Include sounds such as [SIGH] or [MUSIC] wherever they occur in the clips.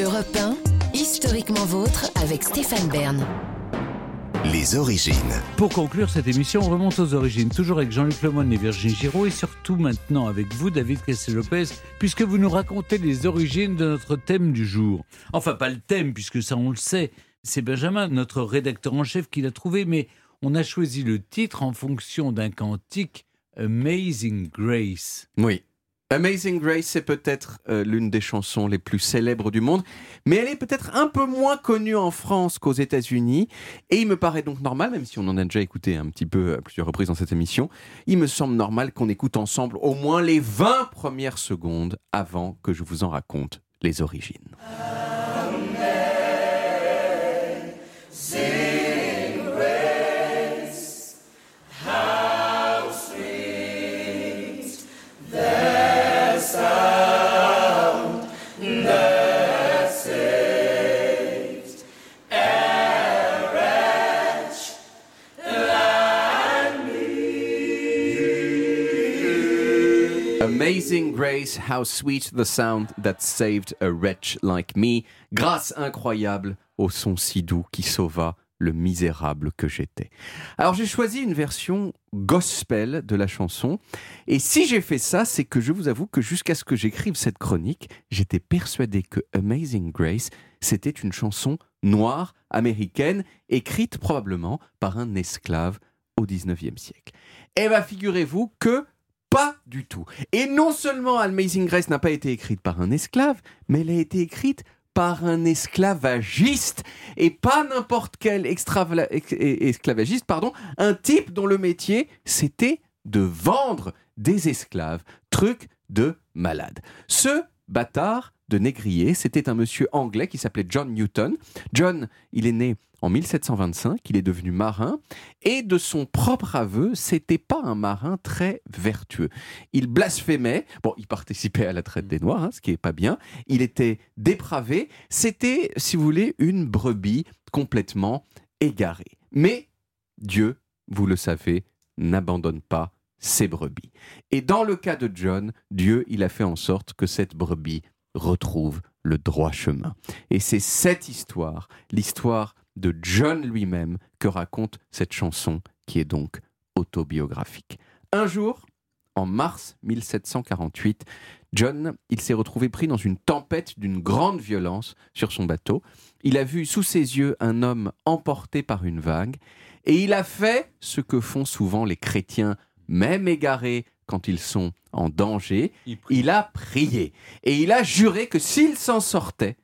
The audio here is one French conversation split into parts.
Europe 1, historiquement vôtre avec Stéphane Bern. Les origines. Pour conclure cette émission, on remonte aux origines, toujours avec Jean-Luc Lemoyne et Virginie Giraud, et surtout maintenant avec vous, David Castel-Lopez, puisque vous nous racontez les origines de notre thème du jour. Enfin, pas le thème, puisque ça on le sait, c'est Benjamin, notre rédacteur en chef, qui l'a trouvé, mais on a choisi le titre en fonction d'un cantique Amazing Grace. Oui. Amazing Grace, c'est peut-être euh, l'une des chansons les plus célèbres du monde, mais elle est peut-être un peu moins connue en France qu'aux États-Unis. Et il me paraît donc normal, même si on en a déjà écouté un petit peu à plusieurs reprises dans cette émission, il me semble normal qu'on écoute ensemble au moins les 20 premières secondes avant que je vous en raconte les origines. Amazing Grace, how sweet the sound that saved a wretch like me. Grâce incroyable au son si doux qui sauva le misérable que j'étais. Alors j'ai choisi une version gospel de la chanson. Et si j'ai fait ça, c'est que je vous avoue que jusqu'à ce que j'écrive cette chronique, j'étais persuadé que Amazing Grace, c'était une chanson noire américaine, écrite probablement par un esclave au 19e siècle. Eh bien, figurez-vous que pas du tout. Et non seulement Amazing Grace n'a pas été écrite par un esclave, mais elle a été écrite par un esclavagiste et pas n'importe quel esclavagiste, pardon, un type dont le métier c'était de vendre des esclaves, truc de malade. Ce bâtard de négrier, c'était un monsieur anglais qui s'appelait John Newton. John, il est né en 1725, il est devenu marin, et de son propre aveu, c'était pas un marin très vertueux. Il blasphémait, bon, il participait à la traite des Noirs, hein, ce qui est pas bien, il était dépravé, c'était, si vous voulez, une brebis complètement égarée. Mais Dieu, vous le savez, n'abandonne pas ses brebis. Et dans le cas de John, Dieu, il a fait en sorte que cette brebis retrouve le droit chemin. Et c'est cette histoire, l'histoire de John lui-même, que raconte cette chanson qui est donc autobiographique. Un jour, en mars 1748, John, il s'est retrouvé pris dans une tempête d'une grande violence sur son bateau. Il a vu sous ses yeux un homme emporté par une vague et il a fait ce que font souvent les chrétiens, même égarés quand ils sont en danger. Il, a prié et il a juré que s'il s'en sortait,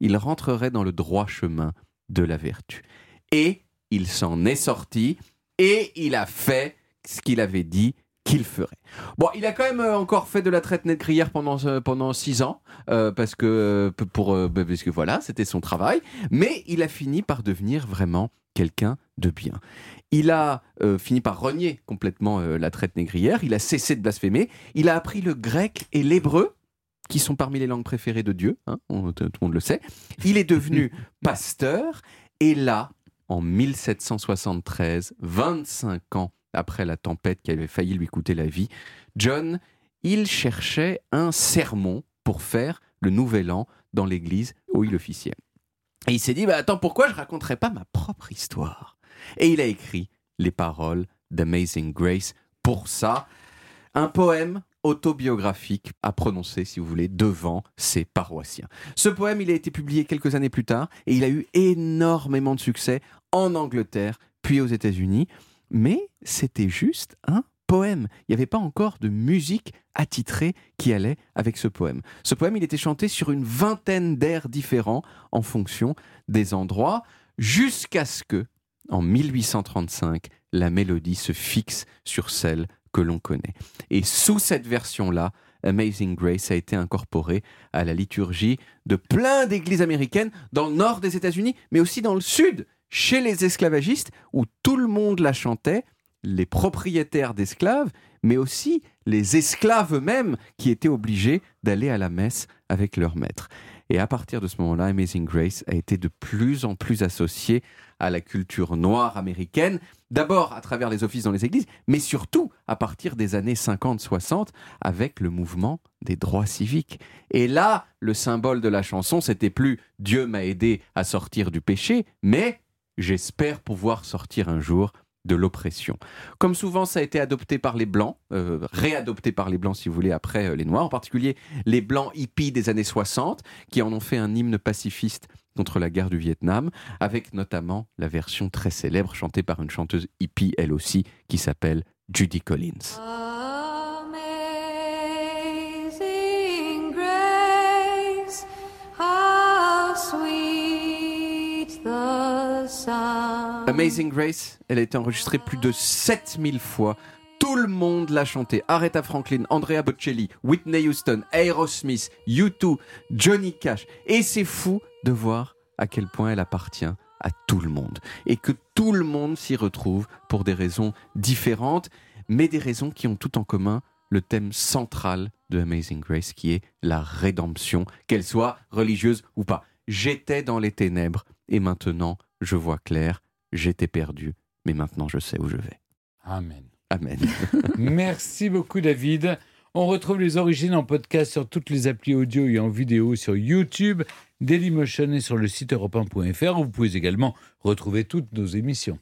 il rentrerait dans le droit chemin de la vertu. Et il s'en est sorti et il a fait ce qu'il avait dit qu'il ferait. Bon, il a quand même euh, encore fait de la traite négrière pendant euh, pendant six ans euh, parce que pour bah, parce que voilà, c'était son travail. Mais il a fini par devenir vraiment quelqu'un de bien. Il a fini par renier complètement la traite négrière. Il a cessé de blasphémer. Il a appris le grec et l'hébreu qui sont parmi les langues préférées de Dieu, hein, tout le monde le sait. Il est devenu [LAUGHS] pasteur, et là, en 1773, 25 ans après la tempête qui avait failli lui coûter la vie, John, il cherchait un sermon pour faire le nouvel an dans l'église où il officiait. Et il s'est dit, bah, attends, pourquoi je raconterais pas ma propre histoire? Et il a écrit les paroles d'Amazing Grace. Pour ça, un poème autobiographique à prononcer, si vous voulez, devant ses paroissiens. Ce poème, il a été publié quelques années plus tard et il a eu énormément de succès en Angleterre, puis aux États-Unis. Mais c'était juste un poème. Il n'y avait pas encore de musique attitrée qui allait avec ce poème. Ce poème, il était chanté sur une vingtaine d'airs différents en fonction des endroits, jusqu'à ce que, en 1835, la mélodie se fixe sur celle que l'on connaît. Et sous cette version-là, Amazing Grace a été incorporée à la liturgie de plein d'églises américaines dans le nord des États-Unis, mais aussi dans le sud, chez les esclavagistes, où tout le monde la chantait, les propriétaires d'esclaves, mais aussi les esclaves eux-mêmes qui étaient obligés d'aller à la messe avec leur maître. Et à partir de ce moment-là, Amazing Grace a été de plus en plus associée à la culture noire américaine, d'abord à travers les offices dans les églises, mais surtout à partir des années 50-60 avec le mouvement des droits civiques. Et là, le symbole de la chanson, c'était plus Dieu m'a aidé à sortir du péché, mais j'espère pouvoir sortir un jour de l'oppression. Comme souvent, ça a été adopté par les Blancs, euh, réadopté par les Blancs, si vous voulez, après euh, les Noirs, en particulier les Blancs hippies des années 60, qui en ont fait un hymne pacifiste contre la guerre du Vietnam, avec notamment la version très célèbre chantée par une chanteuse hippie, elle aussi, qui s'appelle Judy Collins. Amazing Grace, elle a été enregistrée plus de 7000 fois. Tout le monde l'a chantée. Aretha Franklin, Andrea Bocelli, Whitney Houston, Aerosmith, U2, Johnny Cash. Et c'est fou de voir à quel point elle appartient à tout le monde. Et que tout le monde s'y retrouve pour des raisons différentes, mais des raisons qui ont tout en commun le thème central de Amazing Grace, qui est la rédemption, qu'elle soit religieuse ou pas. J'étais dans les ténèbres et maintenant je vois clair. J'étais perdu, mais maintenant je sais où je vais. Amen. Amen. [LAUGHS] Merci beaucoup, David. On retrouve les origines en podcast sur toutes les applis audio et en vidéo sur YouTube, Dailymotion et sur le site europe1.fr où vous pouvez également retrouver toutes nos émissions.